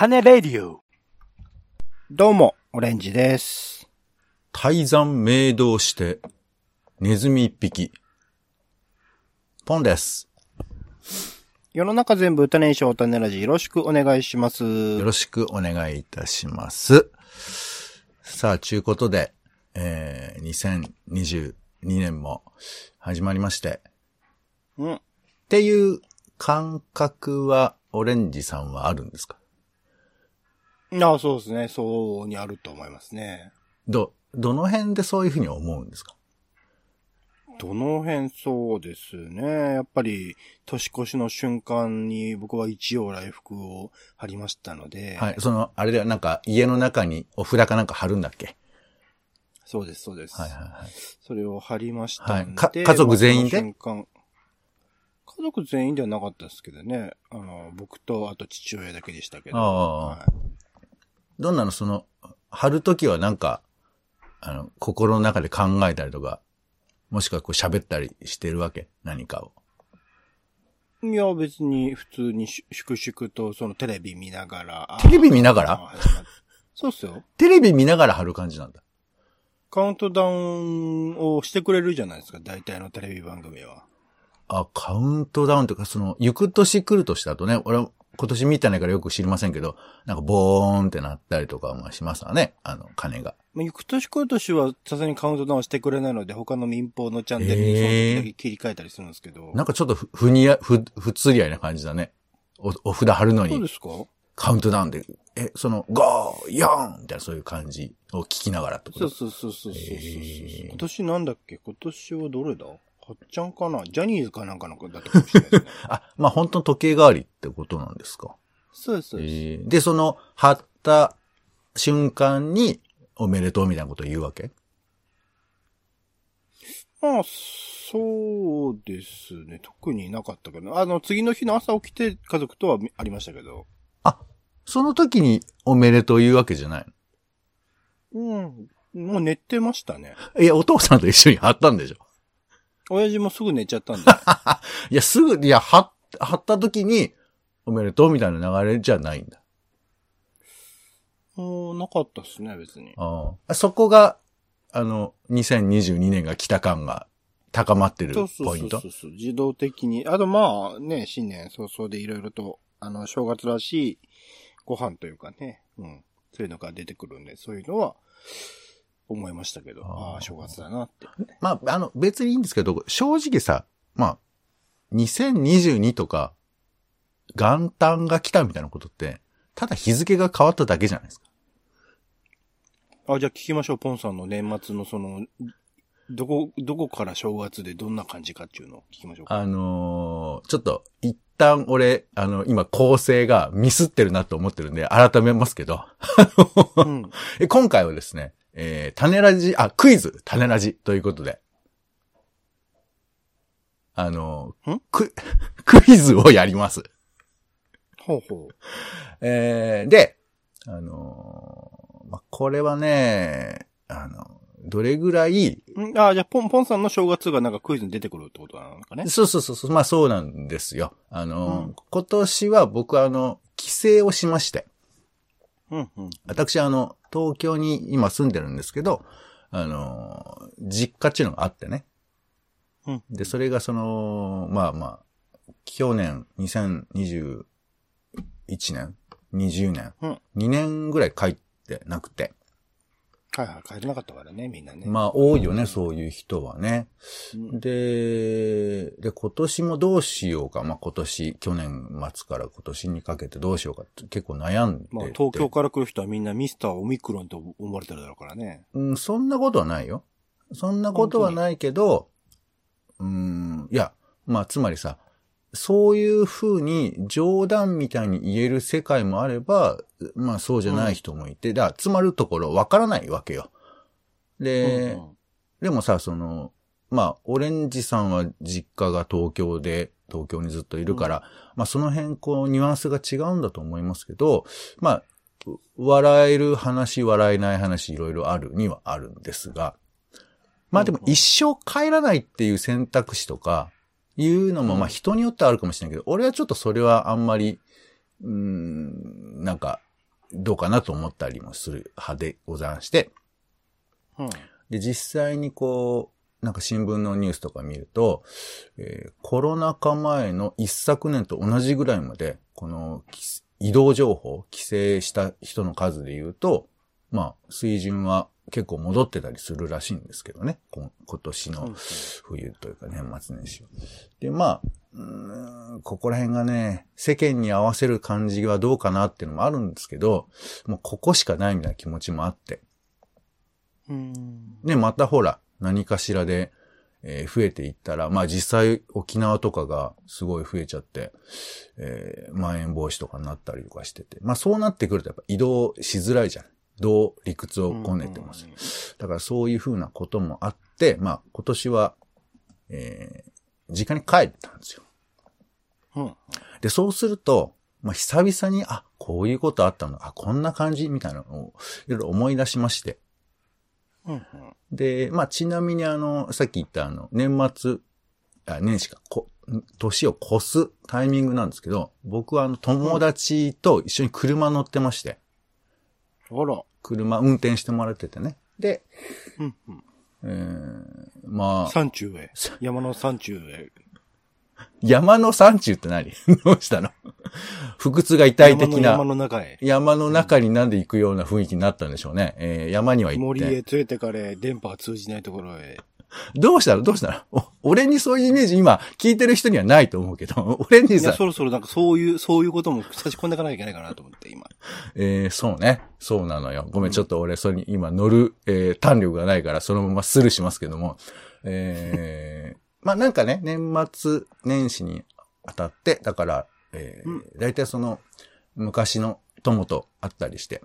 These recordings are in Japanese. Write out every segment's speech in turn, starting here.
種レディオ。どうも、オレンジです。泰山明道して、ネズミ一匹。ポンです。世の中全部歌年賞種ラジよろしくお願いします。よろしくお願いいたします。さあ、ちゅうことで、えー、2022年も始まりまして、うん。っていう感覚は、オレンジさんはあるんですか？ああ、そうですね。そうにあると思いますね。ど、どの辺でそういうふうに思うんですか？どの辺そうですね。やっぱり、年越しの瞬間に僕は一応来福を貼りましたので、はい。その、あれではなんか家の中にお札かなんか貼るんだっけ？そうです、そうです。はいはいはい。それを貼りましたはいか家族全員で？瞬間家族全員ではなかったですけどね。あの、僕とあと父親だけでしたけど。ああはいどんなのその、貼るときはなんか、あの、心の中で考えたりとか、もしくはこう喋ったりしてるわけ？何かを。いや、別に普通にし粛々とそのテレビ見ながら。テレビ見ながら？そうっすよ。テレビ見ながら貼る感じなんだ。カウントダウンをしてくれるじゃないですか、大体のテレビ番組は。あ、カウントダウンとか、その、行く年来る年だとね、俺は今年見てないからよく知りませんけど、なんかボーンってなったりとかもしますわね。あの、鐘が。まあ、行く年来る年はさすがにカウントダウンしてくれないので、他の民放のチャンネルにその時切り替えたりするんですけど。なんかちょっとふ、ふにや、ふ、ふつり合いな感じだね。お、お札貼るのに、そうですか？カウントダウンで、え、その、ゴー、ヨーン!みたいなそういう感じを聞きながらってこと？そうそうそうそうそうそう、へー。今年なんだっけ？今年はどれだ？はっちゃんかな？ジャニーズかなんかのだったかもしれないですね。あ、まあ、本当の時計代わりってことなんですか？そうです、そうです。えーで、その、貼った瞬間に、おめでとうみたいなことを言うわけ？まあ、そうですね。特になかったけど、あの、次の日の朝起きて家族とはありましたけど。あ、その時におめでとう言うわけじゃないうん。もう寝てましたね。のいや、お父さんと一緒に貼ったんでしょ親父もすぐ寝ちゃったんで。いや、すぐ、いや、貼っ、貼った時に、おめでとうみたいな流れじゃないんだ。もうなかったっすね、別に。ああそこが、あの、2022年が来た感が高まってるポイントそうそうそう。自動的に。あとまあね、新年早々でいろいろと、あの、正月らしいご飯というかね、うん。そういうのが出てくるんで、そういうのは、思いましたけど、あーあ正月だなって。まあ、あの、別にいいんですけど、正直さ、まあ、2022とか、元旦が来たみたいなことって、ただ日付が変わっただけじゃないですか。あ、じゃあ聞きましょう、ポンさんの年末のその、どこ、どこから正月でどんな感じかっていうのを聞きましょうか。あのーちょっと、一旦俺、あの、今構成がミスってるなと思ってるんで、改めますけど、うん。え今回はですね、えー、種ラジ、あ、クイズ、種ラジということで、あのク、クイズをやります。ほうほう。えー、で、あのーまあ、これはね、あの、どれぐらい、んあ、じゃあ、ポン、ポンさんの正月がなんかクイズに出てくるってことなのかね？そうそうそうそう、まあそうなんですよ。あのーうん今年は僕はあの、帰省をしまして、うん、うん。私あの、東京に今住んでるんですけど、あのー実家っていうのがあってね。うんで、それがその、まあまあ、去年、2021年 ?20 年、うん2年ぐらい帰ってなくて。はいはい、帰れなかったからね、みんなね。まあ多いよね、そういう人はね。うんで、で、今年もどうしようか。まあ今年、去年末から今年にかけてどうしようかって結構悩んでて。まあ、東京から来る人はみんなミスターオミクロンと思われてるだろうからね。うん、そんなことはないよ。そんなことはないけど、うん、いや、まあつまりさ、そういう風に冗談みたいに言える世界もあれば、まあそうじゃない人もいて、だからつまるところわからないわけよ。で、うんうん。でもさ、その、まあ、オレンジさんは実家が東京で、東京にずっといるから、まあその辺、こう、ニュアンスが違うんだと思いますけど、まあ、う笑える話、笑えない話、いろいろあるにはあるんですが、まあでも一生帰らないっていう選択肢とか、いうのも、まあ人によってはあるかもしれないけど、俺はちょっとそれはあんまり、うーん、なんか、どうかなと思ったりもする派でございまして、うん。で、実際にこう、なんか新聞のニュースとか見ると、えーコロナ禍前の一昨年と同じぐらいまで、このき移動情報、帰省した人の数で言うと、まあ、水準は結構戻ってたりするらしいんですけどね。こ今年の冬というか年末年始は。で、まあ、うーんここら辺がね、世間に合わせる感じはどうかなっていうのもあるんですけど、もうここしかないみたいな気持ちもあって。うん。ね、またほら、何かしらで、えー増えていったら、まあ実際沖縄とかがすごい増えちゃって、えーまん延防止とかになったりとかしてて、まあそうなってくるとやっぱ移動しづらいじゃん。どう理屈をこねてもさだからそういうふうなこともあって、まあ今年は、えー実家に帰ったんですよ。うん。で、そうすると、まあ久々に、あ、こういうことあったの、あ、こんな感じみたいなのをいろいろ思い出しまして、うん。うん。で、まあ、ちなみにあの、さっき言ったあの、年末、あ、年始か、こ、年を越すタイミングなんですけど、僕はあの、友達と一緒に車乗ってまして、あら。車運転してもらっててね。で、うん。うん。えー、まあ、山中へ。山の山中へ。山の山中って何？どうしたの？腹痛が痛い的山の山な、の中へ。山の中になんで行くような雰囲気になったんでしょうね。えー、山には行っ森へて。連れてかれ、電波が通じないところへ。どうしたの？どうしたの？お 俺にそういうイメージ今聞いてる人にはないと思うけど、俺にさいや、、そろそろなんかそういう、そういうことも差し込んでいかなきゃいけないかなと思って、今。えー、そうね。そうなのよ。ごめん、ちょっと俺、それに今乗る、えー、弾力がないから、そのままスルーしますけども。えー、まあなんかね、年末年始にあたって、だから、えーうん大体その、昔の友と会ったりして、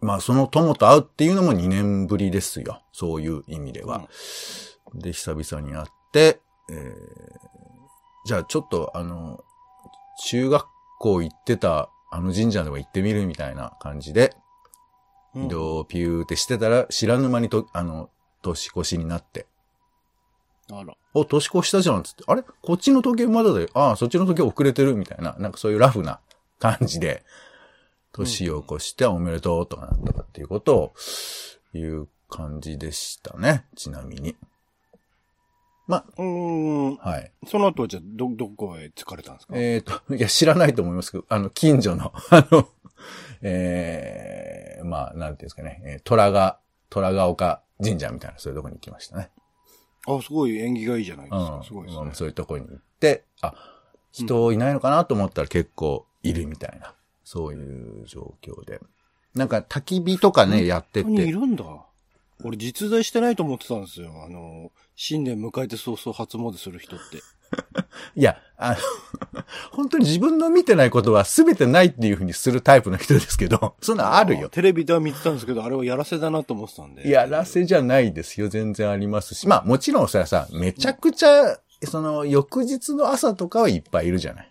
まあその友と会うっていうのも2年ぶりですよ。そういう意味では。で、久々に会って、えー、じゃあちょっとあの、中学校行ってたあの神社でも行ってみるみたいな感じで、うん移動をピューってしてたら、知らぬ間にと、あの、年越しになって、あら。お、年越したじゃんっつって、あれ？こっちの時計まだだよ。ああ、そっちの時計遅れてるみたいな、なんかそういうラフな感じで、年を越しておめでとうとかなったかっていうことを、いう感じでしたね。ちなみに。まうーん。あ、はい。その後はじゃあ、ど、どこへ疲れたんですか？えっ、と、いや、知らないと思いますけど、あの、近所の、あの、ええまあ、なんていうんですかね、えー虎が、虎が丘神社みたいな、そういうとこに行きましたね。あ、すごい縁起がいいじゃないですか。うん。すごいですねまあ。そういうとこに行って、あ、人いないのかなと思ったら結構いるみたいな、そういう状況で。なんか焚き火とかね、やって本当にいて。るんだ。俺実在してないと思ってたんですよ。あの、新年迎えて早々初詣する人って。いや、あの、本当に自分の見てないことは全てないっていうふうにするタイプの人ですけど、そんなのあるよ。テレビでは見てたんですけど、あれはやらせだなと思ってたんで。やらせじゃないですよ。全然ありますし。まあもちろんそれはさ、めちゃくちゃ、その翌日の朝とかはいっぱいいるじゃない。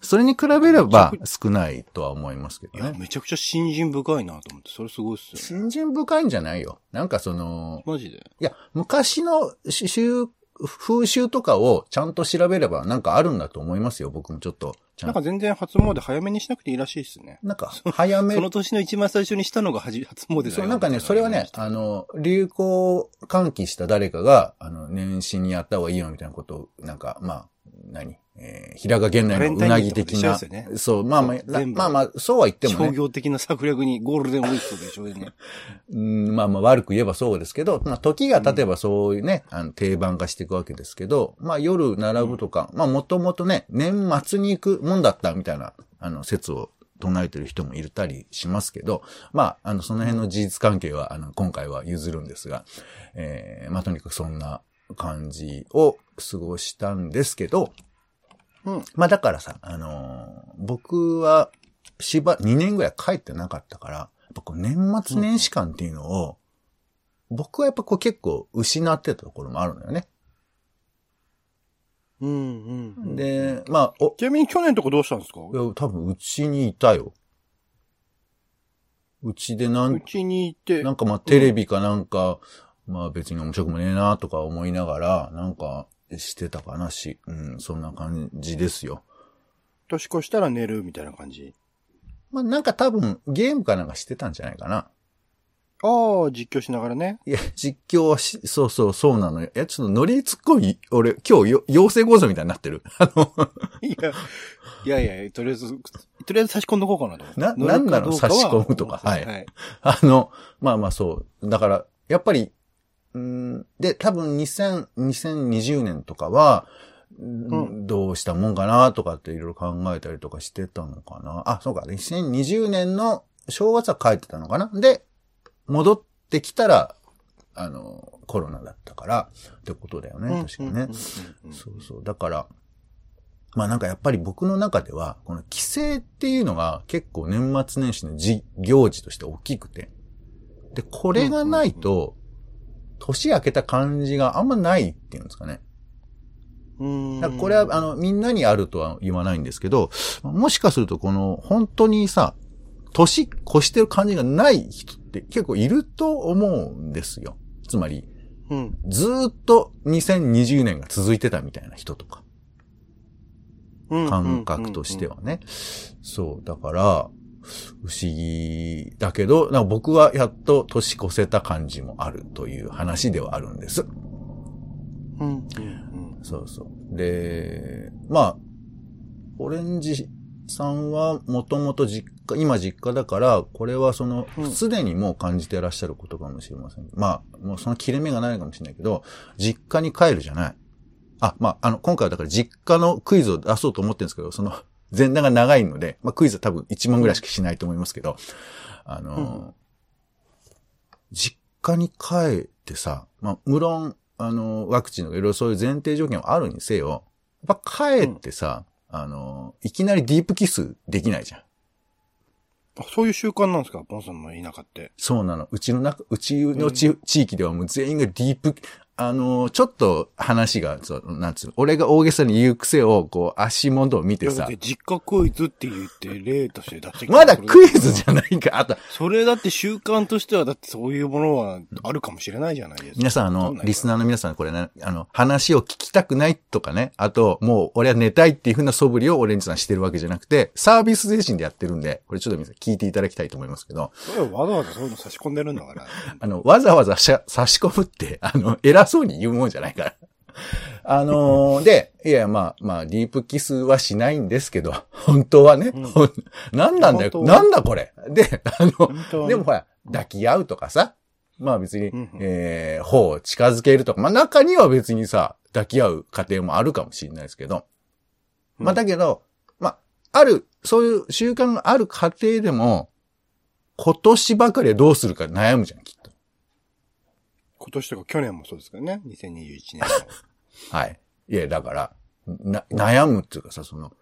それに比べれば少ないとは思いますけどね。めちゃくちゃ信心深いなと思って、それすごいっすよね。信心深いんじゃないよ。なんかその、マジで？いや、昔のし習風習とかをちゃんと調べればなんかあるんだと思いますよ。僕もちょっと。なんか全然初詣早めにしなくていいらしいっすね。なんか、早めその年の一番最初にしたのがはじ初詣だよ。そう、なんかね、それはね、あの、流行喚起した誰かが、あの、年始にやった方がいいよみたいなことを、なんか、まあ、何？えー、平賀源内のうなぎ的な。ね。そう、まあまあ、まあまあ、そうは言っても商ね、業的な策略にゴールデンウィークと一緒でね。うん、まあまあ悪く言えばそうですけど、まあ時が経てばそういうね、あの定番化していくわけですけど、まあ夜並ぶとか、まあもともとね、年末に行くもんだったみたいな、あの、説を唱えてる人もいたりしますけど、まあ、あの、その辺の事実関係は、あの、今回は譲るんですが、えー、まあとにかくそんな感じを過ごしたんですけど、うん。まあだからさ、あのー僕は、しば、2年ぐらい帰ってなかったから、やっぱこう年末年始感っていうのを、僕はやっぱこう結構失ってたところもあるのよね。うんうんうん。で、まあ、お、ちなみに去年とかどうしたんですか？いや、多分うちにいたよ。うちでなんうちにいて、なんかまあテレビかなんか、まあ別に面白くもねえなとか思いながら、なんかしてたかなし、うん、そんな感じですよ。年越したら寝るみたいな感じ？まあ、なんか多分ゲームかなんかしてたんじゃないかな。ああ、実況しながらね。いや、実況はし、そうそう、そうなのよ。いや、ちょっとノリ突っ込み、俺、今日よ、養成講座みたいになってる。あの、いや、いやいや、とりあえず、とりあえず差し込んどこうかなと。ななんなの差し込むとかはいはい。あの、まあまあそう。だから、やっぱり、うんで、多分2000、2020年とかは、んどうしたもんかなとかっていろいろ考えたりとかしてたのかな。あ、そうか。2020年の正月は帰ってたのかな。で、戻ってきたら、あの、コロナだったから、ってことだよね。確かね。そうそう。だから、まあなんかやっぱり僕の中では、この帰省っていうのが結構年末年始のじ行事として大きくて。で、これがないと、年明けた感じがあんまないっていうんですかね。うんこれは、あの、みんなにあるとは言わないんですけど、もしかするとこの、本当にさ、年越してる感じがない人って結構いると思うんですよ。つまり、うん。ずーっと2020年が続いてたみたいな人とか。うん感覚として。はね。そう。だから、不思議だけど、なんか僕はやっと年越せた感じもあるという話ではあるんです。うんうんうんそうそう。で、まあ、オレンジさんはもともと実家、今実家だから、これはそのう、んすでにもう感じていらっしゃることかもしれません。まあ、もうその切れ目がないかもしれないけど、実家に帰るじゃない。あ、まあ、あの、今回はだから実家のクイズを出そうと思ってるんですけど、その、前段が長いので、まあ、クイズは多分1問ぐらいしかしないと思いますけど、あの、実家に帰ってさ、まあ、無論、あの、ワクチンとかいろいろそういう前提条件はあるにせよ、やっぱ帰ってさ、あの、いきなりディープキスできないじゃん。あそういう習慣なんですか？ボンさんの田舎って。そうなの。うちの中、うちのち、地域ではもう全員がディープ、あの、ちょっと話が、そう、なんつうの、俺が大げさに言う癖を、こう、足元を見てさ実家クイズって言って例として出して まだクイズじゃないか。あと、それだって習慣としては、だってそういうものはあるかもしれないじゃないですか。皆さん、あのリスナーの皆さん、これね、あの、話を聞きたくないとかね、あと、もう、俺は寝たいっていう風な素振りをオレンジさんしてるわけじゃなくて、サービス精神でやってるんで、これちょっと皆さん聞いていただきたいと思いますけど、それはわざわざそういうの差し込んでるんだから。あの、わざわざ差し込むって、あの、偉そうに言うもんじゃないから。あのー で、いや、まあ、まあ、ディープキスはしないんですけど、本当はね、うん。なんなんだよ、なんだこれ。で、あの、でもほら、抱き合うとかさ、まあ別に、うんうん。えー、頬を近づけるとか、まあ中には別にさ、抱き合う過程もあるかもしれないですけど、まあだけど、まあ、ある、そういう習慣がある過程でも、今年ばかりはどうするか悩むじゃん、きっと。今年とか去年もそうですからね。2021年の。はい。いや、だから、な、悩むっていうかさ、その、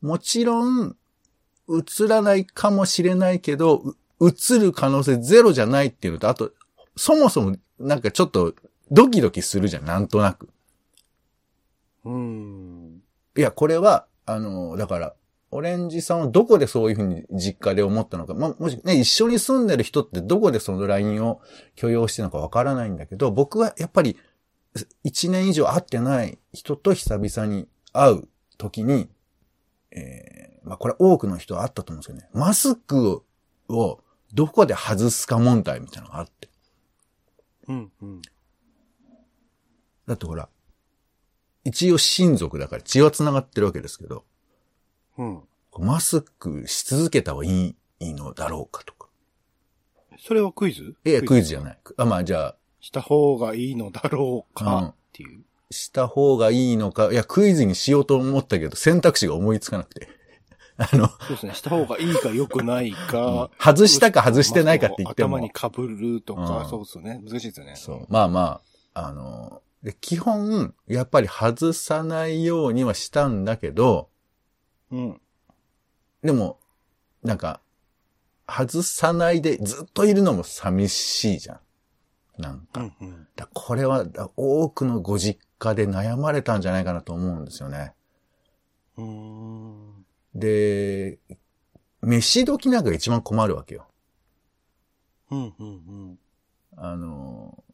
もちろん、映らないかもしれないけど、う映る可能性ゼロじゃないっていうのと、あと、そもそも、なんかちょっと、ドキドキするじゃん、なんとなく。うーん。いや、これは、あの、だから、オレンジさんはどこでそういうふうに実家で思ったのか、まあ、もしね、一緒に住んでる人ってどこでその LINE を許容してるのかわからないんだけど、僕はやっぱり、一年以上会ってない人と久々に会う時に、えー、まあ、これ多くの人はあったと思うんですけどね、マスクをどこで外すか問題みたいなのがあって。うん、うん。だってほら、一応親族だから血は繋がってるわけですけど、うん。マスクし続けた方がいいいいのだろうかとか。それはクイズ？いや、クイズじゃい。ない。あ、まあじゃあ、した方がいいのだろううんかっていう。した方がいいのか、いや、クイズにしようと思ったけど、選択肢が思いつかなくて。あの、そうですね。した方がいいか良くないか。外したか外してないかって言っても頭に被るとか、うんそうですよね。難しいですよね。そう。まあまあ、あの、で基本、やっぱり外さないようにはしたんだけど、うん。でも、なんか、外さないでずっといるのも寂しいじゃん。なんか。うん、うん。だこれはだ多くのご実家で悩まれたんじゃないかなと思うんですよね。うーん。で、飯時なんかが一番困るわけよ。うん、うん、あの、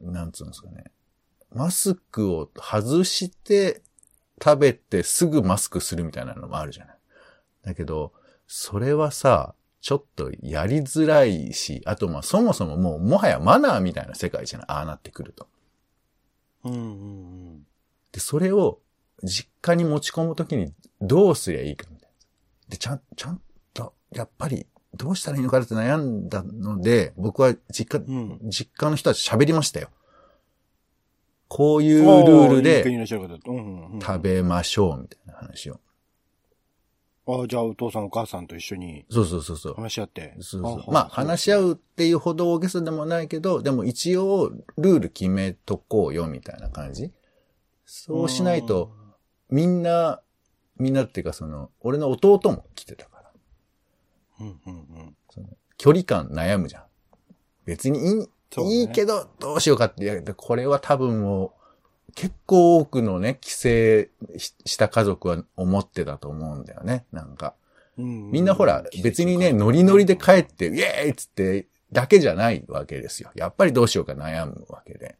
なんつうんですかね。マスクを外して食べてすぐマスクするみたいなのもあるじゃない。だけど、それはさ、ちょっとやりづらいし、あとまあそもそももうもはやマナーみたいな世界じゃない？ああなってくると。うんうんうん。で、それを実家に持ち込むときにどうすりゃいいかみたいな。で、ちゃん、ちゃんと、やっぱりどうしたらいいのかって悩んだので、僕は実家、うん。実家の人たち喋りましたよ。こういうルールで。食べましょうみたいな話を。ああ、じゃあお父さんお母さんと一緒にそうそうそうそう。話し合って。そうそう。まあ話し合う。うっていうほど大げさでもないけど、でも一応ルール決めとこうよみたいな感じ。そうしないと、みんな、みんなっていうかその、俺の弟も来てたから、うんうんうん。その距離感悩むじゃん。別にいい、いいけど、どうしようかって。これは多分もう、結構多くのね、帰省しした家族は思ってたと思うんだよね。なんか。うんみんなほら、別にね、ノリノリで帰って、イエーイっつって、だけじゃないわけですよ。やっぱりどうしようか悩むわけで。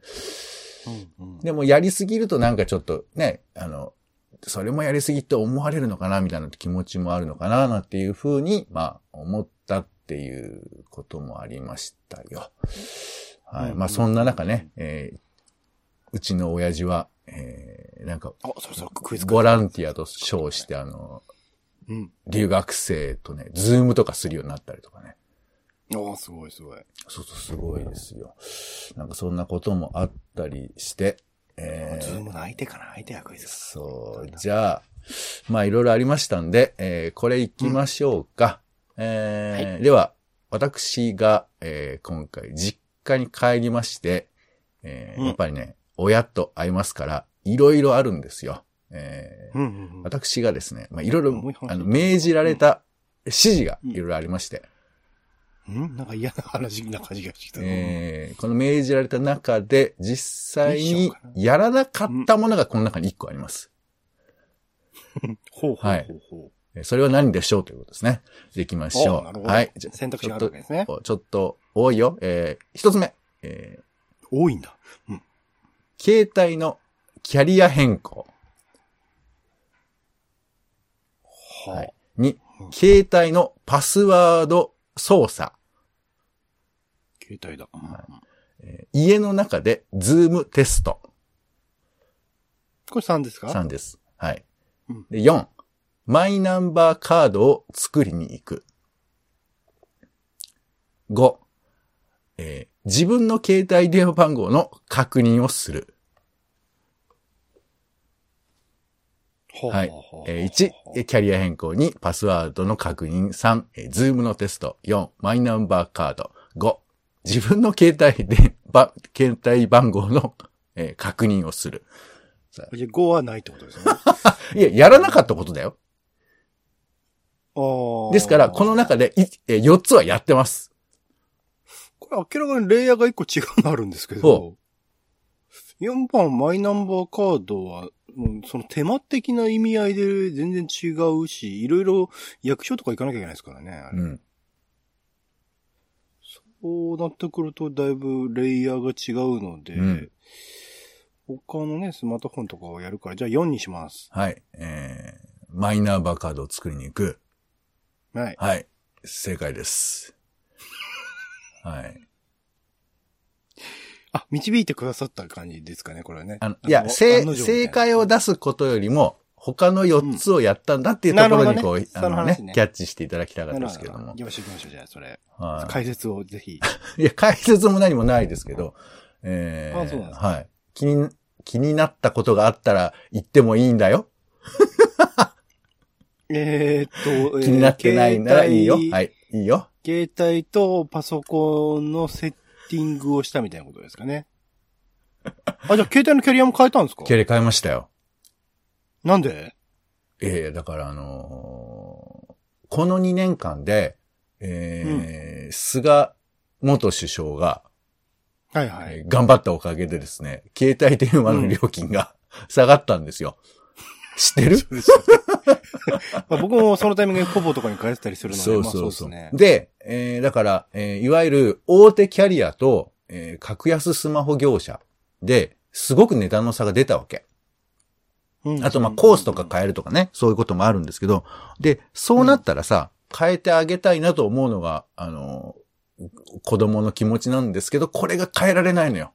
でもやりすぎるとなんかちょっとね、あの、それもやりすぎって思われるのかなみたいな気持ちもあるのかななんていうふうに、まあ、思ったっていうこともありましたよ。はい。うんまあ、そんな中ね、えーうちの親父は、えーなんか、あ、そろそろクイズボランティアと称して、あの、うん。留学生とね、ズームとかするようになったりとかね。ああ、すごいすごい。そうそう、すごいですよ。なんかそんなこともあったりして、えーズームの相手かな相手はクイズ。そう、じゃあ、まあいろいろありましたんで、えーこれ行きましょうか。えーでは、私が、えー今回実家に帰りまして、えーうん。やっぱりね、親と会いますから、いろいろあるんですよ。えーうんうんうん。私がですね、まあいろいろあの、命じられた指示がいろいろありまして、うん。なんか嫌な話な感じがしてきた。えーこの命じられた中で、実際にやらなかったものがこの中に1個あります。ほうほうはいほう。ほえーそれは何でしょうということですね。で行きましょう。おなるほどはい。う。選択肢があるわけですね。ちょっと、ちょっと多いよ。えー一つ目。え多いんだ。ー携帯のキャリア変更。ははい。にうん、携帯のパスワード操作。携帯だ。うんえー家の中でズームテスト。これ3ですか？3です。はいうん。で、4、マイナンバーカードを作りに行く。5、えー自分の携帯電話番号の確認をする。はいえー1、えーキャリア変更2、パスワードの確認3、えーズームのテスト4、マイナンバーカード5、自分の携帯で、ば、携帯番号の、えー確認をする。じゃあ5はないってことですね。いや、やらなかったことだよ。ですから、この中でい、えー4つはやってます。これ明らかにレイヤーが1個違うのあるんですけどほ、4番マイナンバーカードは、その手間的な意味合いで全然違うし、いろいろ役所とか行かなきゃいけないですからね。うん。そうなってくるとだいぶレイヤーが違うので、うん他のね、スマートフォンとかをやるから、じゃあ4にします。はい。えー、マイナンバーカードを作りに行く。はい。はい。正解です。はい。あ、導いてくださった感じですかね、これはね。あの、いや、案正、正解を出すことよりも、他の4つをやったんだっていうところにこう、うんねあのその話ねキャッチしていただきたかった。ですけども行。きましょう行きましょう、じゃあ、それ。は解説をぜひ。い。いや、解説も何もないですけど、えー、あそうなんですかはい。気に、気になったことがあったら言ってもいいんだよ。えーっと、気になってないならいいよ。はい。いいよ。携帯とパソコンのセッティングをしたみたいなことですかね。あ、じゃあ携帯のキャリアも変えたんですか？キャリア変えましたよ。なんで？ええだからあのーこの2年間で、えー菅元首相が、はいはい。えー頑張ったおかげでですね、携帯電話の料金が 下がったんですよ。知ってる？僕もそのタイミングでコボとかに変えてたりするので、そうまあそうそう。ですね。で、えーだから、えーいわゆる大手キャリアと、えー格安スマホ業者で、すごく値段の差が出たわけ。うんあと、まあ、コースとか変えるとかね、そういうこともあるんですけど、で、そうなったらさ、変えてあげたいなと思うのが、あの、子供の気持ちなんですけど、これが変えられないのよ。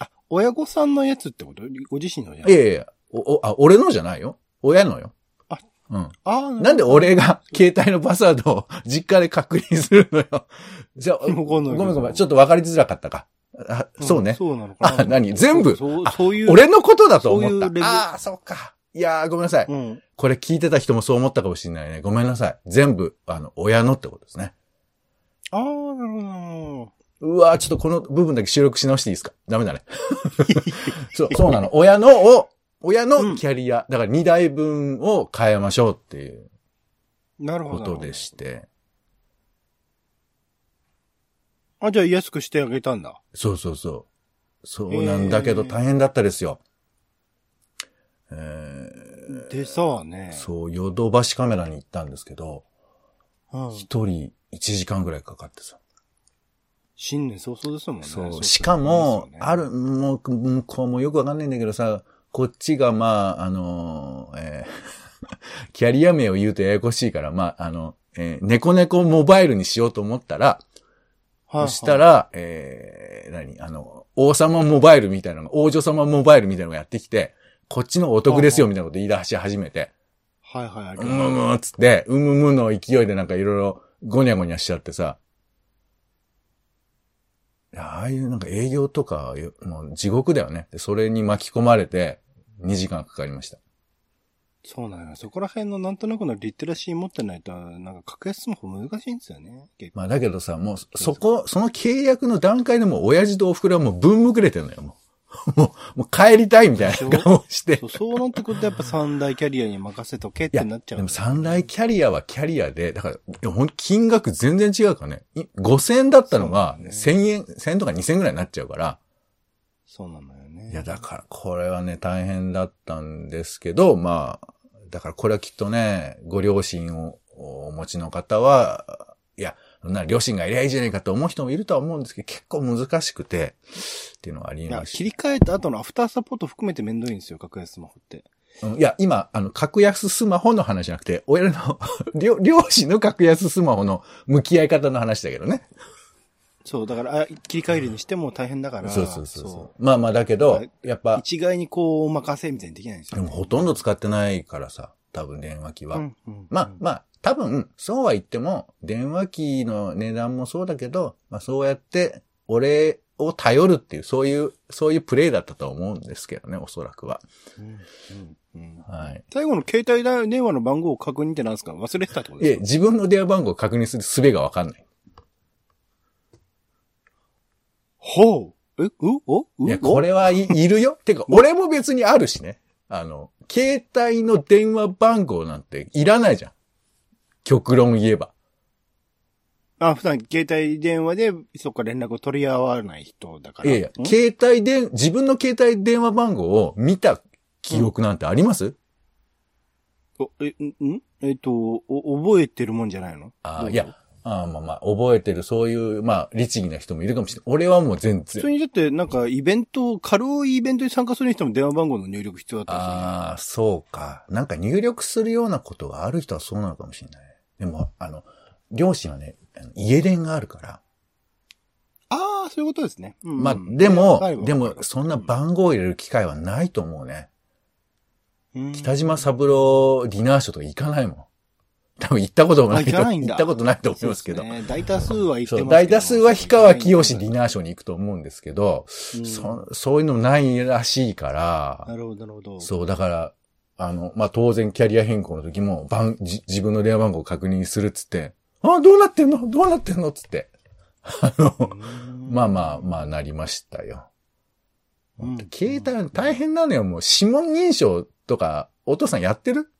あ、親御さんのやつってこと？ご自身のやいやいやおおあ、俺のじゃないよ。親のよ。あ、うん。なんで俺が携帯のパスワードを 実家で確認するのよ。じゃあ、ごめんごめん。ちょっと分かりづらかったか。あそうね。そうなのかな。あ何？全部？そう、あそういう。俺のことだと思ったああ、そうか。いやー、ごめんなさい。うん。これ聞いてた人もそう思ったかもしれないね。ごめんなさい。全部、あの、親のってことですね。ああ、なるほどうわーちょっとこの部分だけ収録し直していいですか？ダメだね。そう、そうなの。親のを、親のキャリア、だから2台分を変えましょうっていう。なるほど。ことでして。あ、じゃあ安くしてあげたんだ。そうそうそう。そうなんだけど大変だったですよ。えでさあねー、。そう、ヨドバシカメラに行ったんですけど、うん。一人1時間ぐらいかかってさ。新年早々ですもんね。そう。しかも、ねある、もう、向こうもよくわかんないんだけどさ、こっちが、まあ、あの、えー キャリア名を言うとややこしいから、まあ、あの、えー、猫猫モバイルにしようと思ったら、はいそした、ら、えー、何？あの、王様モバイルみたいなのが、王女様モバイルみたいなのがやってきて、こっちのお得ですよみたいなこと言い出し始めて、はいはい、うむむっつって、うむむの勢いでなんかいろいろゴニャゴニャしちゃってさ、ああいうなんか営業とか、よもう地獄だよね。でそれに巻き込まれて、2時間かかりました。そうなのよ。そこら辺のなんとなくのリテラシー持ってないと、なんか格安スマホ難しいんですよね。まあだけどさ、もうそこ、その契約の段階でもう親父とお袋はもう分むくれてんのよ、もう。もう、もう帰りたいみたいな顔してそ。うそうなってくるとやっぱ三大キャリアに任せとけってなっちゃう。でも三大キャリアはキャリアで、だから、ほん金額全然違うからね。い5000円だったのが、そう1000円、1000円とか2000円ぐらいになっちゃうから。そうなのよや、だから、これはね、大変だったんですけど、まあ、だからこれはきっとね、ご両親をお持ちの方は、いや、そんな両親がいりゃいいじゃないかと思う人もいるとは思うんですけど、結構難しくて、っていうのはありいや、まし切り替えた後のアフターサポート含めてめんどいんですよ、格安スマホって。た。うんいや、今、あの、格安スマホの話じゃなくて、親の、両両親の格安スマホの向き合い方の話だけどね。そう、だから、あ切り替えるにしても大変だから。そうそうそうそう。まあまあだけど、やっぱ、一概にこう、お任せみたいにできないんですよ、ね。でもほとんど使ってないからさ、多分電話機は。うんうんまあまあ、多分、そうは言っても、電話機の値段もそうだけど、まあそうやって、俺を頼るっていう、そういう、そういうプレイだったと思うんですけどね、おそらくは。うんうんはい。最後の携帯電話の番号を確認ってなんですか？忘れてたってこといえ、ですか？自分の電話番号を確認する術がわかんない。ほう。え、うおういや、おこれはい、いるよ。てか、俺も別にあるしね。あの、携帯の電話番号なんていらないじゃん。極論言えば。あ、普段携帯電話でそっか連絡を取り合わない人だから。いやいや、ん？携帯で、自分の携帯電話番号を見た記憶なんてあります、おえ、んん？えっと、お、覚えてるもんじゃないの？ああ、どうぞいや、ああまあまあ、覚えてる、そういう、まあ、律儀な人もいるかもしれない。俺はもう全然。普通にだってなんかイベント、軽いイベントに参加するにしても電話番号の入力必要だったりするああ、そうか。なんか入力するようなことがある人はそうなのかもしれない。でも、あの、両親はね、家電があるから。ああ、そういうことですね。うんうんまあ、でもでも、そんな番号を入れる機会はないと思うね。うん北島三郎ディナーショーとか行かないもん。多分行ったこともないと、あ行ったことないと思いますけど。ね。大多数は言ってます大多数は氷川きよしディナーショーに行くと思うんですけど、うんそそういうのないらしいから、なるほど、なるほど。そう、だから、あの、まあ、当然キャリア変更の時も、番、じ自分の電話番号を確認するっつって、あ、どうなってんの？どうなってんの？っつって。あの、うんまあまあ、まあ、なりましたよ。うん携帯大変なのよ、もう指紋認証とか、お父さんやってる？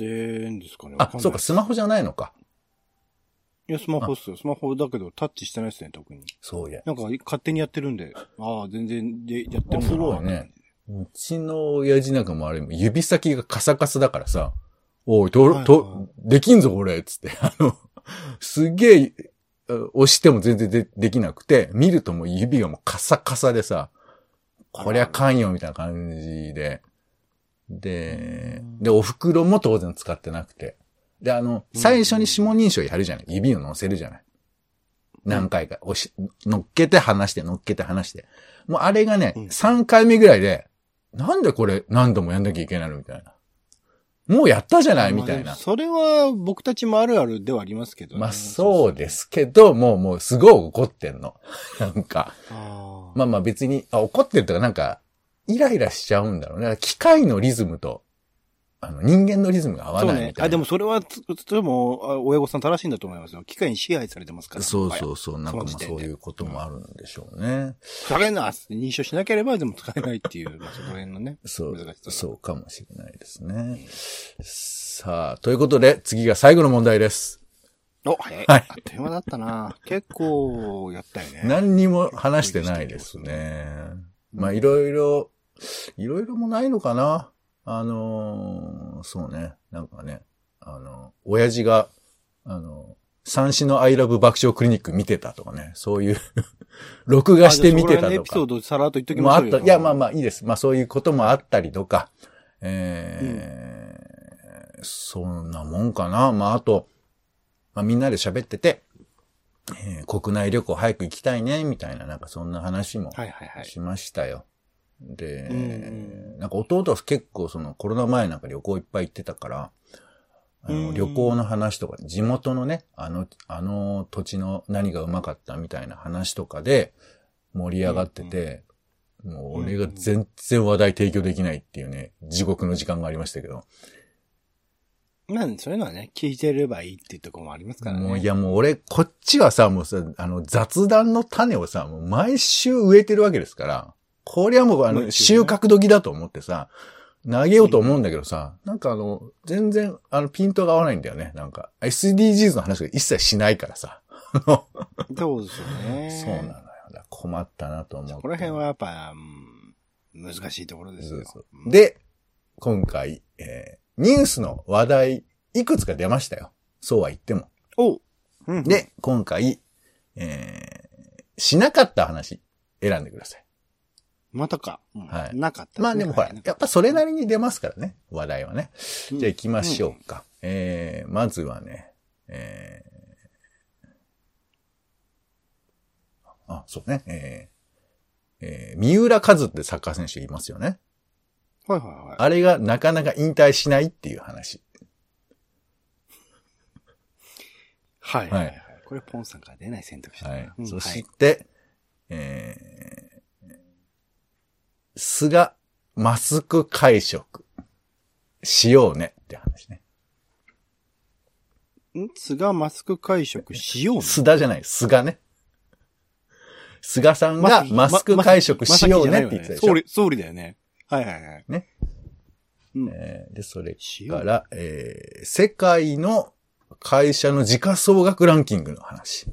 でんですかね。あ、そうか、スマホじゃないのか。いや、スマホっすよ。スマホだけどタッチしてないですね、特に。そうや。なんか勝手にやってるんで、ああ、全然でやってるんだなね。うちの親父なんかもあれ、指先がカサカサだからさ、おい、と、はいはいと、できんぞ、これ、つって。あの、すげえ、押しても全然でできなくて、見るともう指がもうカサカサでさ、こりゃかんよ、みたいな感じで。でう、んで、お袋も当然使ってなくて。で、あの、最初に指紋認証やるじゃない？指を乗せるじゃない？何回か、押し、乗っけて離して、乗っけて離して。もうあれがね、うん3回目ぐらいで、なんでこれ何度もやんなきゃいけないの？みたいな。もうやったじゃない？みたいな。それは僕たちもあるあるではありますけどね。まあそうですけど、もうもうすごい怒ってんの。なんか、まあまあ別に、あ、怒ってるとかなんか、イライラしちゃうんだろうね。機械のリズムと、あの、人間のリズムが合わそうね。ないみたいな。あ、でもそれは、つでも、あ親御さん正しいんだと思いますよ。機械に支配されてますから。そうそうそう。なんかまあそういうこともあるんでしょうね。使えな認証しなければでも使えないっていう、まあその辺のね。そうそうかもしれないですね。さあ、ということで、次が最後の問題です。お、早い。はいあっという間だったな。結構、やったよね。何にも話してないですね。まあ、いろいろ、いろいろもないのかな。あのーそうね。なんかね、あの、親父が、あの、三子のアイラブ爆笑クリニック見てたとかね、そういう、録画して見てたとかエピソー。ドさらっと言っときもあっ。ましょうよ。た。いや、まあまあいいです。まあそういうこともあったりとか、えーそんなもんかな。まああと、まあみんなで喋ってて、えー国内旅行早く行きたいね、みたいな、なんかそんな話もはいはいはい。しましたよ。で、うんなんか弟は結構そのコロナ前なんか旅行いっぱい行ってたから、あうんの旅行の話とか、地元のね、あの、あの土地の何がうまかったみたいな話とかで盛り上がってて、もう俺が全然話題提供できないっていうね、地獄の時間がありましたけど、まあ、そういうのはね、聞いてればいいっていうところもありますからね。もういやもう俺、こっちはさ、もうさ、あの雑談の種をさ、もう毎週植えてるわけですから、これはもうあの、収穫時だと思ってさ、投げようと思うんだけどさ、なんかあの、全然、あの、ピントが合わないんだよね。なんか、SDGs の話が一切しないからさ。そうですよね。そうなのよ。困ったなと思って。この辺はやっぱ、うん難しいところですよ。そうそううんで、今回、えーニュースの話題、いくつか出ましたよ。そうは言っても。おううんで、今回、えーしなかった話、選んでください。またか。うんはいなかった。まあでもほら、やっぱそれなりに出ますからね、話題はね。うんじゃあ行きましょうか。えー、まずはね、えー、あ、そうね、えー、えー、三浦和ってサッカー選手いますよね。はいはいはい。あれがなかなか引退しないっていう話。はいはいははいい。これポンさんから出ない選択肢だなはい。うんそして、えー、菅マスク会食しようねって話ね。ん？菅マスク会食しようね？須田じゃない、菅ね。菅さんがマスク会食しようねって言ってたでしょ。総理、総理だよね。はいはいはい。ね。うん。えーで、それ。から、えー世界の会社の時価総額ランキングの話。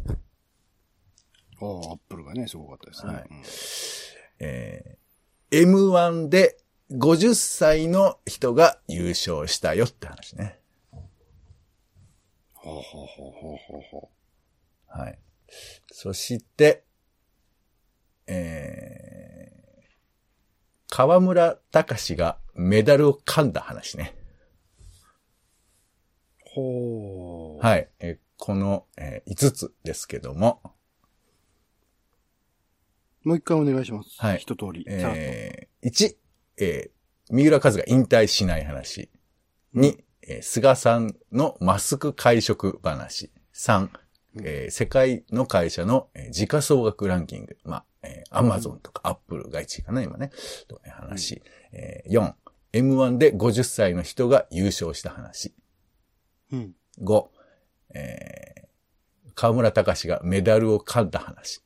ああ、アップルがね、すごかったですね。はいうんえー M1 で50歳の人が優勝したよって話ね。ほうほうほうほうほうほはい。そして、えー、河村隆史がメダルを噛んだ話ね。う。ほう。はい。えーこの、え5つですけども、もう一回お願いします。はい一通り。えー、1、えー、三浦和が引退しない話。2、えー菅さんのマスク会食話。3、えー世界の会社の、えー時価総額ランキング。まあ、えー、アマゾンとかアップルが1位かな、今ね。という話。えー4、M1 で50歳の人が優勝した話。うん。5、えー、河村隆史がメダルを噛んだ話。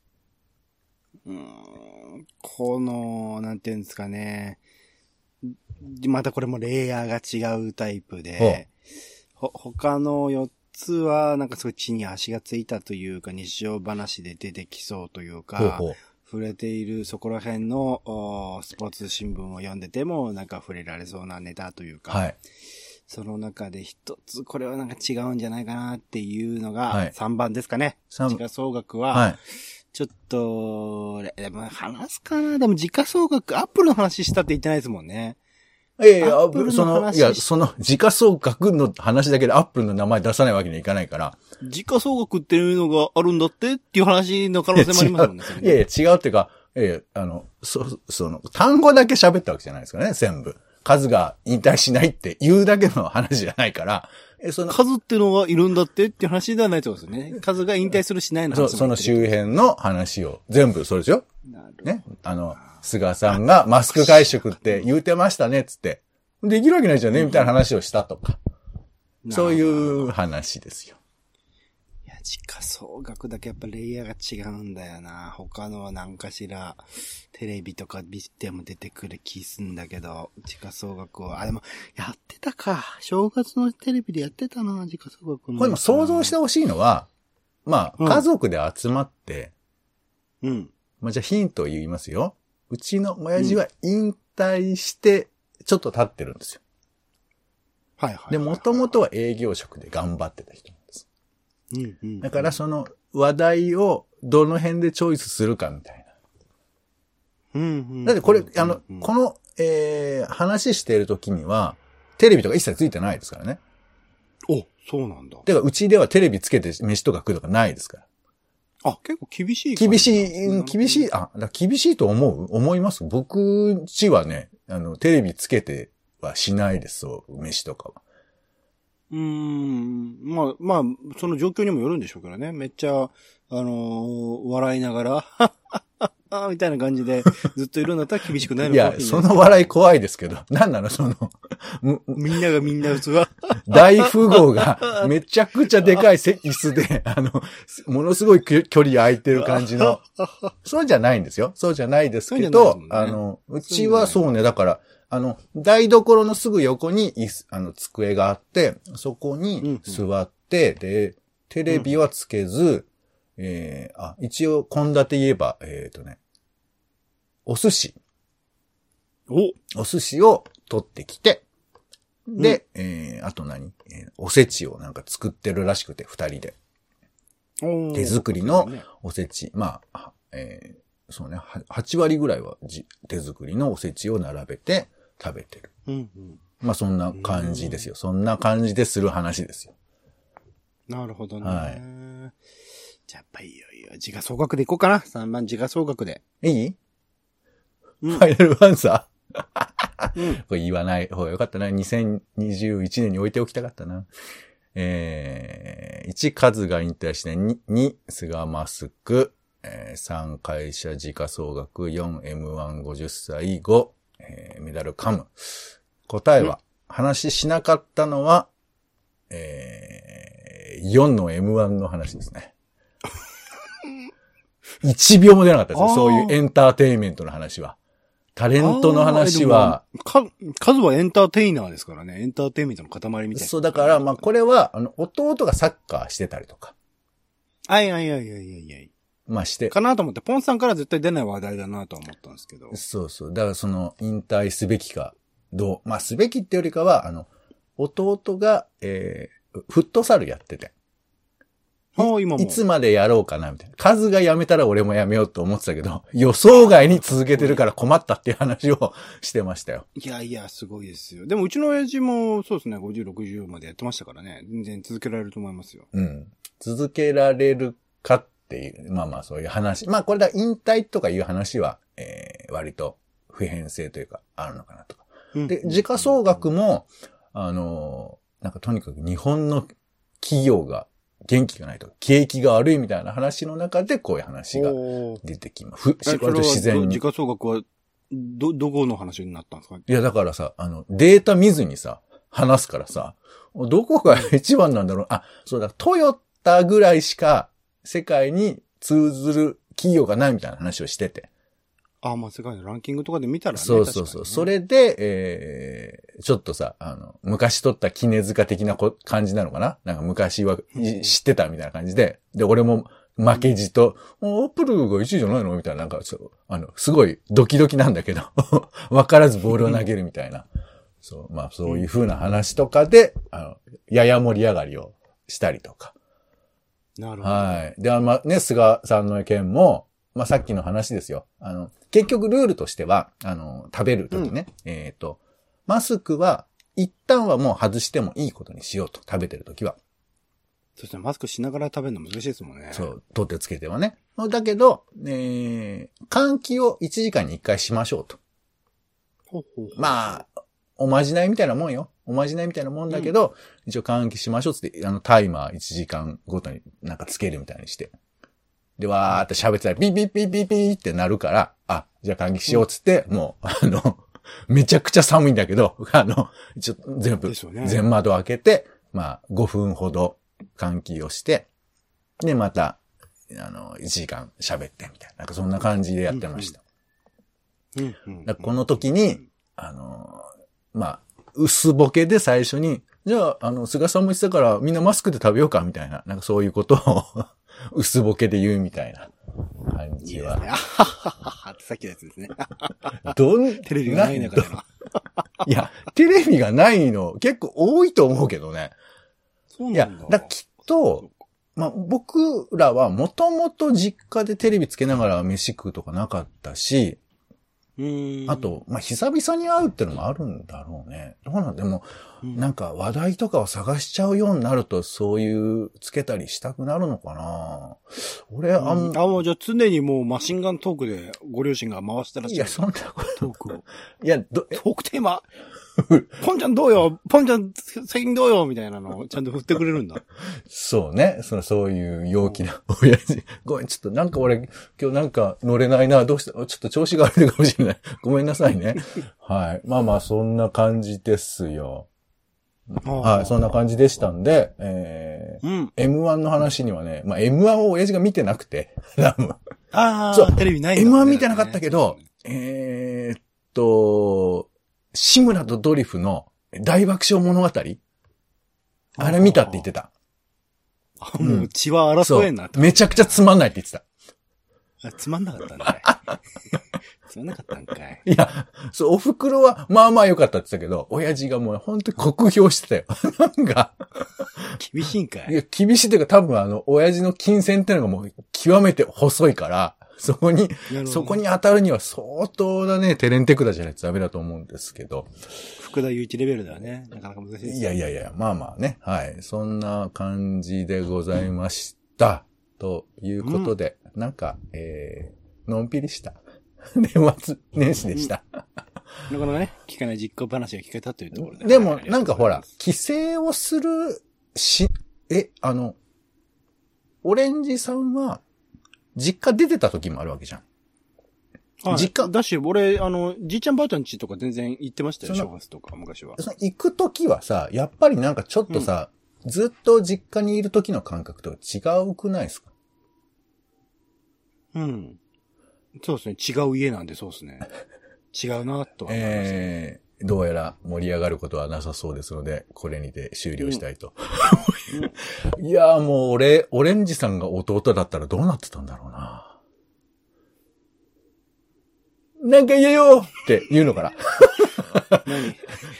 うーんこの、なんていうんですかね。またこれもレイヤーが違うタイプで、ほ、他の4つは、なんかすごい地に足がついたというか、日常話で出てきそうというか、ほうほう。触れているそこら辺のおスポーツ新聞を読んでても、なんか触れられそうなネタというか、はい。その中で一つ、これはなんか違うんじゃないかなっていうのが、はい3番ですかね。三時価総額は、はい。ちょっと、でも話すかなでも時価総額、アップルの話したって言ってないですもんね。ええあアップルのその、話いや、その、時価総額の話だけでアップルの名前出さないわけにはいかないから。時価総額っていうのがあるんだってっていう話の可能性もありますもんね。いやいや、違うっていうか、ええあの、そ、その、単語だけ喋ったわけじゃないですからね、全部。数が引退しないって言うだけの話じゃないから、え、その、数っていうのがいるんだってっていう話ではないってことですよね。数が引退するしないのそ話その周辺の話を、全部それですよ。辺。なるほどね。あの、菅さんがマスク会食って言うてましたね、つって。できるわけないじゃんね、みたいな話をしたとか。そういう話ですよ。時価総額だけやっぱレイヤーが違うんだよな。他のは何かしら、テレビとか見ても出てくる気すんだけど、時価総額を、あ、でも、やってたか。正月のテレビでやってたな、時価総額の。これも想像してほしいのは、まあ、うん家族で集まって、うん。まあ、じゃあヒントを言いますよ。うちの親父は引退して、ちょっと経ってるんですよ。はいはい。で、もともとは営業職で頑張ってた人。うんうん。だからその話題をどの辺でチョイスするかみたいな。うんうん。だってこれ、あのうん、この、えー、話してる時には、テレビとか一切ついてないですからね。お、そうなんだ。てか、うちではテレビつけて飯とか食うとかないですから。あ、結構厳しい。厳しい、うん厳しい。い、あ、だ厳しいと思う？思います？僕ちはね、あの、テレビつけてはしないです、そう、飯とかは。うーん。まあ、まあ、その状況にもよるんでしょうからね。めっちゃ、あのー笑いながら、はっはっはっはみたいな感じで、ずっといるんだったら厳しくないのいや、かいその笑い怖いですけど、なんなの？その、むみんながみんな普通は。大富豪がめちゃくちゃでかいせ椅子で、あの、ものすごい距距離空いてる感じの、そうじゃないんですよ。そうじゃないですけど、ねあの、うちはそうね、だから、あの、台所のすぐ横にあの、机があって、そこに座って、で、テレビはつけず、えー、あ、一応、献立言えば、えっ、とね、お寿司。お。お寿司を取ってきて、で、えー、あと何、えーおせちをなんか作ってるらしくて、二人で。手作りのおせち。まあ、はえーそうね、は8割ぐらいはじ手作りのおせちを並べて食べてる。うんうん。まあそんな感じですよ。そんな感じでする話ですよ。なるほどね。はいじゃあやっぱりいよいよ、時価総額でいこうかな。3番時価総額で。いい？うんファイナルアンサうんーこれ言わない方がよかったな。2021年に置いておきたかったな。えー、1、数が引退して、2、2、菅マスク、えー、3、会社時価総額、4、M150 歳、5、えー、メダルカム。答えは、話しなかったのは、えー、4の M1 の話ですね。1秒も出なかったですよ。そういうエンターテインメントの話は。タレントの話は、か、数はエンターテイナーですからね。エンターテインメントの塊みたいな。そう、だから、まあ、これは、あの、弟がサッカーしてたりとか、はいはいはいはいはいはい。まあ、して、かなと思って、ポンさんから絶対出ない話題だなとは思ったんですけど。そうそう。だから、その、引退すべきか、どう、まあ、すべきってよりかは、あの、弟が、えー、フットサルやってて、ああ、今も。いつまでやろうかな、みたいな。数がやめたら俺もやめようと思ってたけど、予想外に続けてるから困ったっていう話をしてましたよ。いやいや、すごいですよ。でも、うちの親父も、そうですね、50、60までやってましたからね。全然続けられると思いますよ。うん。続けられるかっていう、まあまあそういう話。まあこれだ、引退とかいう話は、えー、割と普遍性というか、あるのかなとか。で、時価総額も、あのーなんかとにかく日本の企業が元気がないと、景気が悪いみたいな話の中でこういう話が出てきます。ふ割と自然には時。価総額は、ど、どこの話になったんですか？いや、だからさ、あの、データ見ずにさ、話すからさ、どこが 一番なんだろう。あ、そうだ、トヨタぐらいしか世界に通ずる企業がないみたいな話をしてて。あ、まあ、世界のランキングとかで見たらね。そうそうそう。それで、えー、ちょっとさ、あの、昔取った絹塚的なこ感じなのかな？なんか昔はうん知ってたみたいな感じで、で、俺も負けじと、アップルが1位じゃないの？みたいな、なんかちょっと、あの、すごいドキドキなんだけど、わからずボールを投げるみたいな。そう、まあそういう風な話とかで、あの、やや盛り上がりをしたりとか。なるほど。はい。で、あのまあね、菅さんの件も、まあ、さっきの話ですよ。あの、結局ルールとしては、あの、食べるときね、えっ、と、マスクは一旦はもう外してもいいことにしようと、食べてる時は。そしてマスクしながら食べるの難しいですもんね。そう、取ってつけてはね。だけど、えー、換気を1時間に1回しましょうと。ほうほうまあ、おまじないみたいなもんよ。おまじないみたいなもんだけど、一応換気しましょうっつって、あの、タイマー1時間ごとになんかつけるみたいにして。で、わーって喋ってたら、ピーピーピーピーピーってなるから、あ、じゃあ換気しようっつって、もう、あの、めちゃくちゃ寒いんだけど、あの、一応全部、ね全窓開けて、まあ、5分ほど換気をして、で、また、あの、1時間喋ってみたいな。なんかそんな感じでやってました。うんうんだからこの時に、あのーまあ、薄ボケで最初に、じゃあ、あの、菅さんも言ってたからみんなマスクで食べようかみたいな、なんかそういうことを 薄ボケで言うみたいな感いいじはですね。。はははさっきのやつですね。どん、テレビがない中での。いや、テレビがないの結構多いと思うけどね。そうなんだ。、だからきっと、まあ、僕らはもともと実家でテレビつけながら飯食うとかなかったし、あ、と、まあ、久々に会うってのもあるんだろうね。どうなんでも、うんなんか話題とかを探しちゃうようになると、そういうつけたりしたくなるのかな俺、あん、あ、もうじゃあ常にもうマシンガントークでご両親が回してらっしゃる。いや、そんなこと。トークを。いや、ど、え？トークテーマ？ポンちゃんどうよ？ポンちゃん最近どうよ？みたいなのをちゃんと振ってくれるんだ。そうね。その、そういう陽気な親父。ごめん、ちょっとなんか俺、今日なんか乗れないな。どうした？ちょっと調子が悪いかもしれない。ごめんなさいね。はい。まあまあ、そんな感じですよ。はい。そんな感じでしたんで、えー、うん。M1 の話にはね、まあ M1 を親父が見てなくて、ああ、そうテレビないんだ M1 見てなかったけど、えーっと、志村とドリフの大爆笑物語？あれ見たって言ってた。あもう血は争えんなと。めちゃくちゃつまんないって言ってた。あつまんなかったん。つまんなかったんかい。いや、そう、お袋はまあまあ良かったって言ってたけど、親父がもう本当に酷評してたよ。なんか、厳しいんかい。いや、厳しいというか多分あの、親父の金銭ってのがもう極めて細いから、そこに、そこに当たるには相当なね、テレンテクダじゃないとダメだと思うんですけど。福田雄一レベルではね、なかなか難しいです。いやいやいや、まあまあね。はい。そんな感じでございました。ということで、なんか、えー、のんびりした。年末年始でした。なかなかね、聞かない実家話が聞けたというところで。でも、はいなんかほら、、帰省をするし、え、あの、オレンジさんは、実家出てた時もあるわけじゃん。はい実家だし、俺、あの、じいちゃんばあちゃん家とか全然行ってましたよ、正月とか、昔は。その行く時はさ、やっぱりなんかちょっとさ、ずっと実家にいる時の感覚と違うくないですか？うん。そうですね、違う家なんでそうですね。違うな、とは思いました。えー、どうやら盛り上がることはなさそうですので、これにて終了したいと。いやーもう俺、オレンジさんが弟だったらどうなってたんだろうな。なんか言えよって言うのかな。何？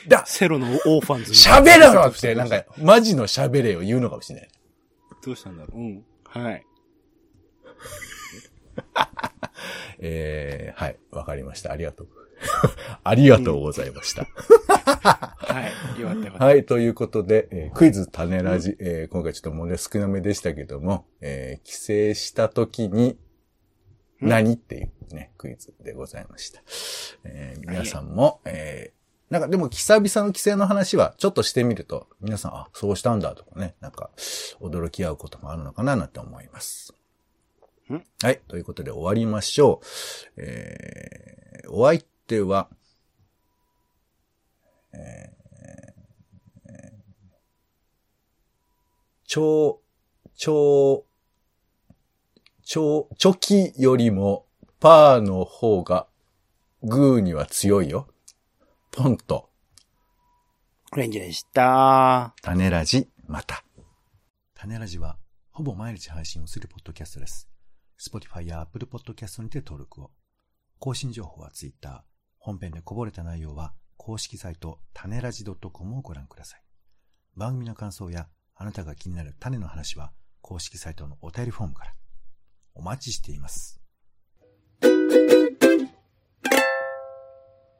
だセロのオーファンズ。喋れろって、なんか、マジの喋れを言うのかもしれない。どうしたんだろう？うん。はい。えー、はい、わかりました。ありがとう。ありがとうございました。はい。よかったよかった。はい、ということで、えークイズ種ラジ、えー今回ちょっと問題少なめでしたけども、えー帰省した時に何っていうね、クイズでございました。えー皆さんも、えーなんかでも久々の帰省の話はちょっとしてみると、皆さん、あ、そうしたんだとかね、なんか驚き合うこともあるのかななんて思います。ん？はい、ということで終わりましょう。えーお相手は、超、超、超、チョキよりもパーの方がグーには強いよ。ポンと、オレンジでした。種ラジ、また。種ラジは、ほぼ毎日配信をするポッドキャストです。Spotify や Apple Podcast にて登録を。更新情報は Twitter。本編でこぼれた内容は、公式サイト、種ラジ .com をご覧ください。番組の感想や、あなたが気になる種の話は、公式サイトのお便りフォームから。お待ちしています。